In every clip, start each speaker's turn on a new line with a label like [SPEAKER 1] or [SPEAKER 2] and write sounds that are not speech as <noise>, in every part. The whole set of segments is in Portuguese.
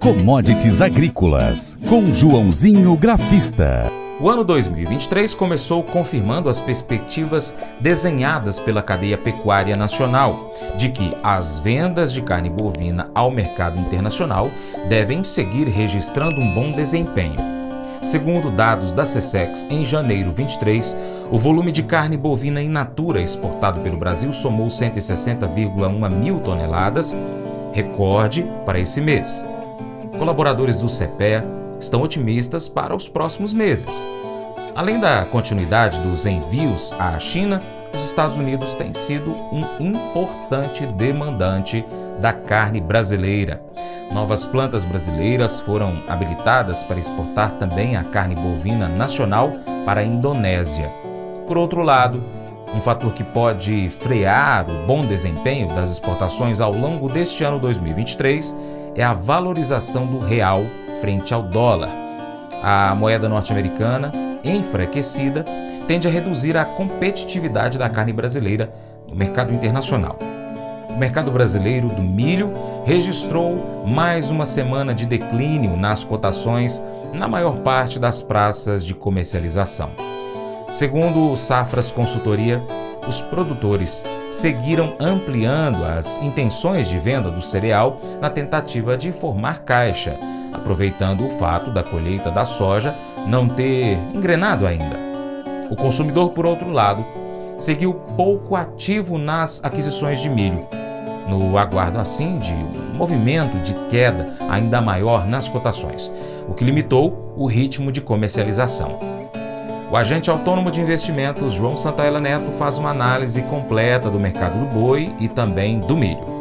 [SPEAKER 1] Commodities Agrícolas, com Joãozinho Grafista.
[SPEAKER 2] O ano 2023 começou confirmando as perspectivas desenhadas pela cadeia pecuária nacional de que as vendas de carne bovina ao mercado internacional devem seguir registrando um bom desempenho. Segundo dados da CSEX, em janeiro 23, o volume de carne bovina in natura exportado pelo Brasil somou 160,1 mil toneladas, recorde para esse mês. Colaboradores do CPEA estão otimistas para os próximos meses. Além da continuidade dos envios à China, os Estados Unidos têm sido um importante demandante da carne brasileira. Novas plantas brasileiras foram habilitadas para exportar também a carne bovina nacional para a Indonésia. Por outro lado, um fator que pode frear o bom desempenho das exportações ao longo deste ano 2023 é a valorização do real frente ao dólar. A moeda norte-americana, enfraquecida, tende a reduzir a competitividade da carne brasileira no mercado internacional. O mercado brasileiro do milho registrou mais uma semana de declínio nas cotações na maior parte das praças de comercialização. Segundo o Safras Consultoria, os produtores seguiram ampliando as intenções de venda do cereal na tentativa de formar caixa aproveitando o fato da colheita da soja não ter engrenado ainda. O consumidor, por outro lado, seguiu pouco ativo nas aquisições de milho, no aguardo assim de um movimento de queda ainda maior nas cotações, o que limitou o ritmo de comercialização. O agente autônomo de investimentos João Santaella Neto faz uma análise completa do mercado do boi e também do milho.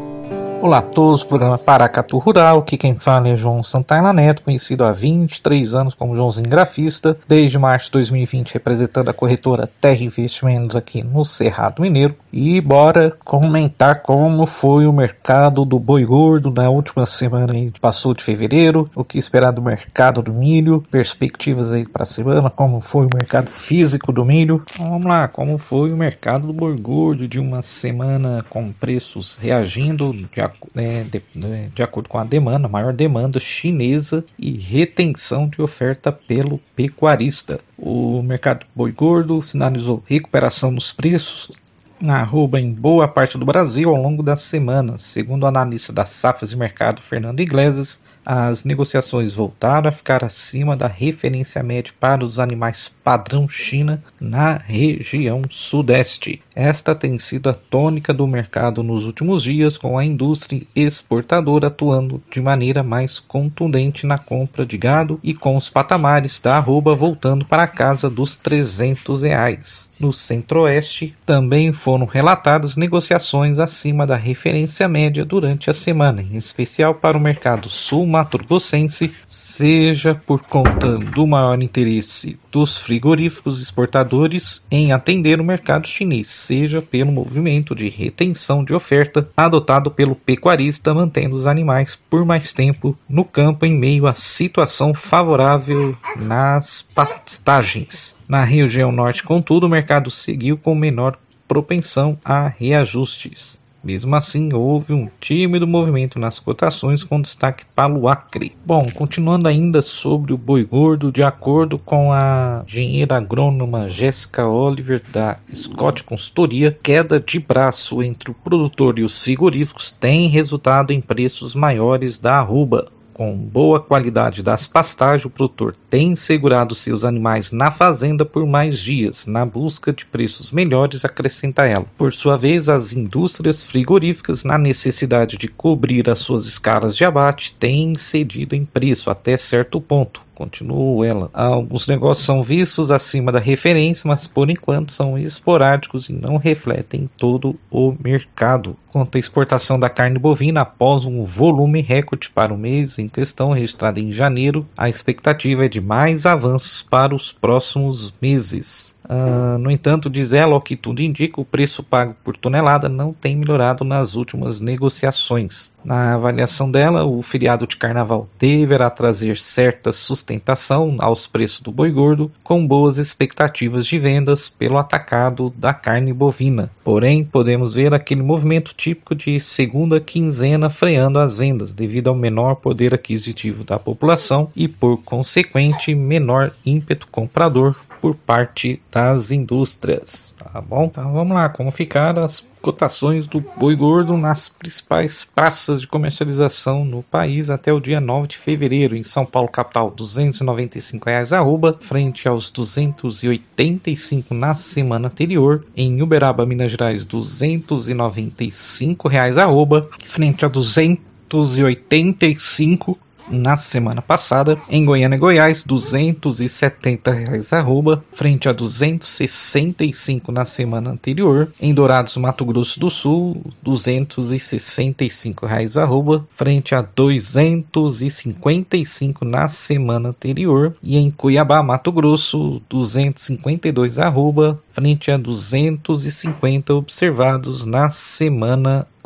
[SPEAKER 3] Olá a todos, programa Paracatu Rural, aqui quem fala é João Santana Neto, conhecido há 23 anos como Joãozinho Grafista, desde março de 2020 representando a corretora Terra Investimentos aqui no Cerrado Mineiro. E bora comentar como foi o mercado do boi gordo na última semana aí, passou de fevereiro, o que esperar do mercado do milho, perspectivas aí para a semana, como foi o mercado físico do milho. Então, vamos lá, como foi o mercado do boi gordo de uma semana com preços reagindo de né, de, né, de acordo com a demanda, maior demanda chinesa e retenção de oferta pelo pecuarista. O mercado boi gordo sinalizou recuperação nos preços na arroba em boa parte do Brasil ao longo da semana. Segundo o analista das safras de mercado Fernando Iglesias, as negociações voltaram a ficar acima da referência média para os animais padrão China na região sudeste. Esta tem sido a tônica do mercado nos últimos dias, com a indústria exportadora atuando de maneira mais contundente na compra de gado e com os patamares da arroba voltando para a casa dos 300 reais. No centro-oeste também foram relatadas negociações acima da referência média durante a semana, em especial para o mercado sul mato-grossense, seja por conta do maior interesse dos frigoríficos exportadores em atender o mercado chinês, seja pelo movimento de retenção de oferta adotado pelo pecuarista, mantendo os animais por mais tempo no campo em meio à situação favorável nas pastagens. Na região norte, contudo, o mercado seguiu com menor propensão a reajustes. Mesmo assim, houve um tímido movimento nas cotações com destaque para o Acre. Bom, continuando ainda sobre o boi gordo, de acordo com a engenheira agrônoma Jéssica Oliver da Scott Consultoria, queda de braço entre o produtor e os frigoríficos tem resultado em preços maiores da arroba com boa qualidade das pastagens, o produtor tem segurado seus animais na fazenda por mais dias, na busca de preços melhores, acrescenta ela. Por sua vez, as indústrias frigoríficas, na necessidade de cobrir as suas escalas de abate, têm cedido em preço até certo ponto Continuou ela. Alguns negócios são vistos acima da referência, mas por enquanto são esporádicos e não refletem todo o mercado. Quanto à exportação da carne bovina, após um volume recorde para o mês em questão registrado em janeiro, a expectativa é de mais avanços para os próximos meses. Uh, no entanto, diz ela, ao que tudo indica, o preço pago por tonelada não tem melhorado nas últimas negociações. Na avaliação dela, o feriado de carnaval deverá trazer certa sustentação aos preços do boi gordo, com boas expectativas de vendas pelo atacado da carne bovina. Porém, podemos ver aquele movimento típico de segunda quinzena freando as vendas, devido ao menor poder aquisitivo da população e, por consequente, menor ímpeto comprador por parte das indústrias, tá bom? Então vamos lá, como ficaram as cotações do boi gordo nas principais praças de comercialização no país até o dia 9 de fevereiro. Em São Paulo, capital, 295 reais arroba, frente aos 285 na semana anterior. Em Uberaba, Minas Gerais, 295 reais arroba, frente a 285 na semana passada. Em Goiânia e Goiás, 270 reais arroba, frente a 265 na semana anterior. Em Dourados, Mato Grosso do Sul, 265 reais arroba, frente a 255 na semana anterior. E em Cuiabá, Mato Grosso, 252 arroba, frente a 250 observados na semana anterior.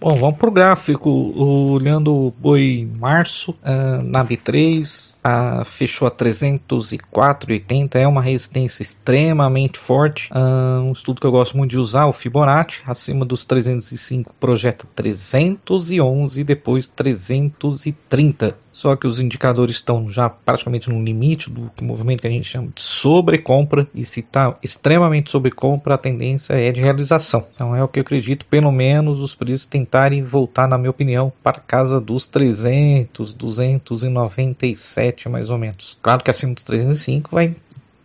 [SPEAKER 3] Bom, vamos para o gráfico. Olhando o boi março uh, na B3, uh, fechou a 304,80. É uma resistência extremamente forte. Uh, um estudo que eu gosto muito de usar, o Fibonacci, acima dos 305 projeta 311 e depois 330 só que os indicadores estão já praticamente no limite do movimento que a gente chama de sobrecompra, e se está extremamente sobrecompra, a tendência é de realização. Então é o que eu acredito, pelo menos os preços tentarem voltar, na minha opinião, para casa dos 300, 297 mais ou menos. Claro que acima dos 305 vai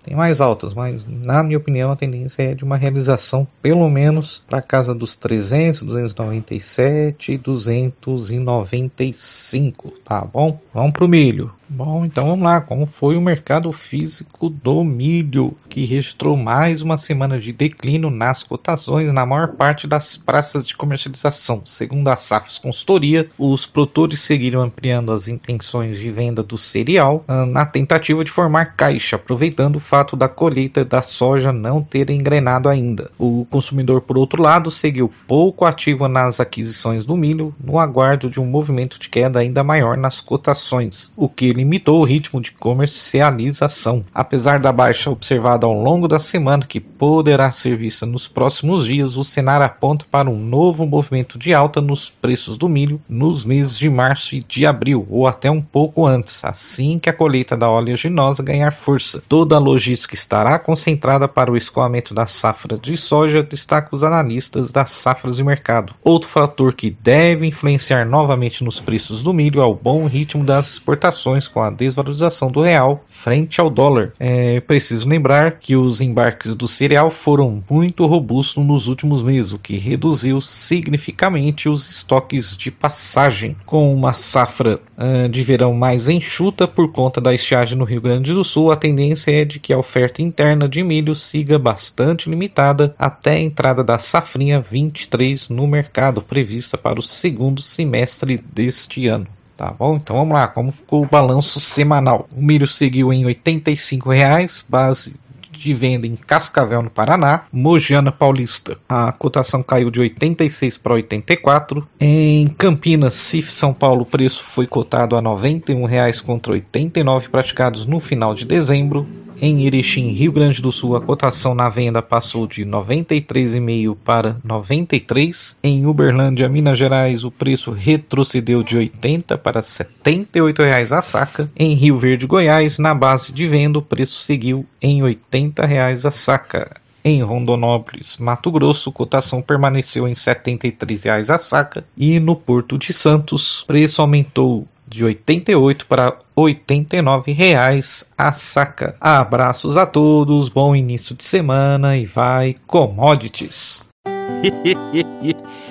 [SPEAKER 3] tem mais altas, mas na minha opinião a tendência é de uma realização pelo menos para casa dos 300, 297 e 295, tá bom? Vamos pro milho. Bom, então vamos lá. Como foi o mercado físico do milho, que registrou mais uma semana de declínio nas cotações na maior parte das praças de comercialização? Segundo a Safras Consultoria, os produtores seguiram ampliando as intenções de venda do cereal ah, na tentativa de formar caixa, aproveitando o fato da colheita da soja não ter engrenado ainda. O consumidor, por outro lado, seguiu pouco ativo nas aquisições do milho, no aguardo de um movimento de queda ainda maior nas cotações, o que limitou o ritmo de comercialização. Apesar da baixa observada ao longo da semana, que poderá ser vista nos próximos dias, o cenário aponta para um novo movimento de alta nos preços do milho nos meses de março e de abril, ou até um pouco antes, assim que a colheita da oleaginosa ganhar força. Toda a logística estará concentrada para o escoamento da safra de soja, destaca os analistas das safras de mercado. Outro fator que deve influenciar novamente nos preços do milho é o bom ritmo das exportações com a desvalorização do real frente ao dólar. É preciso lembrar que os embarques do cereal foram muito robustos nos últimos meses, o que reduziu significativamente os estoques de passagem. Com uma safra uh, de verão mais enxuta por conta da estiagem no Rio Grande do Sul, a tendência é de que a oferta interna de milho siga bastante limitada até a entrada da safrinha 23 no mercado, prevista para o segundo semestre deste ano. Tá bom? Então vamos lá, como ficou o balanço semanal? O milho seguiu em R$ 85,00, base de venda em Cascavel, no Paraná. Mogiana Paulista, a cotação caiu de 86 para 84. Em Campinas, CIF São Paulo, o preço foi cotado a R$ 91,00 contra 89 praticados no final de dezembro. Em Erechim, Rio Grande do Sul, a cotação na venda passou de 93,5 para 93. Em Uberlândia, Minas Gerais, o preço retrocedeu de 80 para 78 reais a saca. Em Rio Verde, Goiás, na base de venda, o preço seguiu em 80 reais a saca. Em Rondonópolis, Mato Grosso, cotação permaneceu em R$ 73,00 a saca e no Porto de Santos, preço aumentou de 88 para 89 reais a saca. Abraços a todos, bom início de semana e vai commodities. <laughs>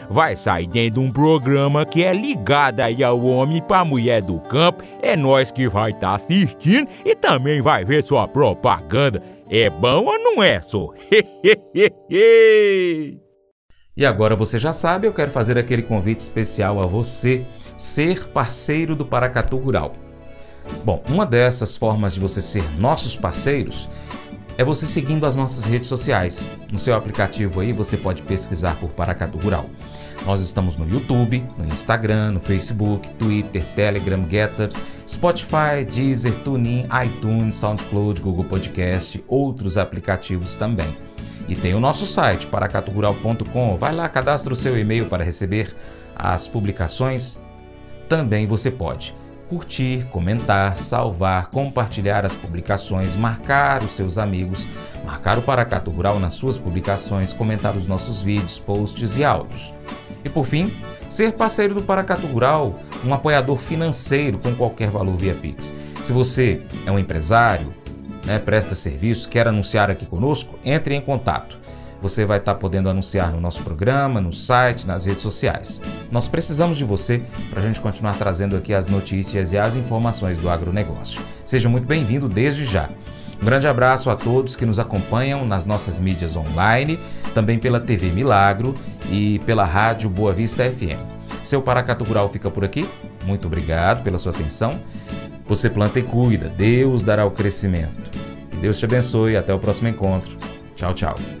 [SPEAKER 4] vai sair dentro de um programa que é ligado aí ao homem para mulher do campo. É nós que vai estar tá assistindo e também vai ver sua propaganda. É bom ou não é, só? <laughs>
[SPEAKER 2] e agora você já sabe, eu quero fazer aquele convite especial a você ser parceiro do Paracatu Rural. Bom, uma dessas formas de você ser nossos parceiros é você seguindo as nossas redes sociais. No seu aplicativo aí você pode pesquisar por Paracatu Rural. Nós estamos no YouTube, no Instagram, no Facebook, Twitter, Telegram, Getter, Spotify, Deezer, TuneIn, iTunes, SoundCloud, Google Podcast, outros aplicativos também. E tem o nosso site, paracaturural.com. Vai lá, cadastre o seu e-mail para receber as publicações. Também você pode curtir, comentar, salvar, compartilhar as publicações, marcar os seus amigos, marcar o Paracato Rural nas suas publicações, comentar os nossos vídeos, posts e áudios. E por fim, ser parceiro do Paracato Rural, um apoiador financeiro com qualquer valor via Pix. Se você é um empresário, né, presta serviço, quer anunciar aqui conosco, entre em contato você vai estar podendo anunciar no nosso programa, no site, nas redes sociais. Nós precisamos de você para a gente continuar trazendo aqui as notícias e as informações do agronegócio. Seja muito bem-vindo desde já. Um grande abraço a todos que nos acompanham nas nossas mídias online, também pela TV Milagro e pela Rádio Boa Vista FM. Seu Paracatu Rural fica por aqui. Muito obrigado pela sua atenção. Você planta e cuida, Deus dará o crescimento. Deus te abençoe até o próximo encontro. Tchau, tchau.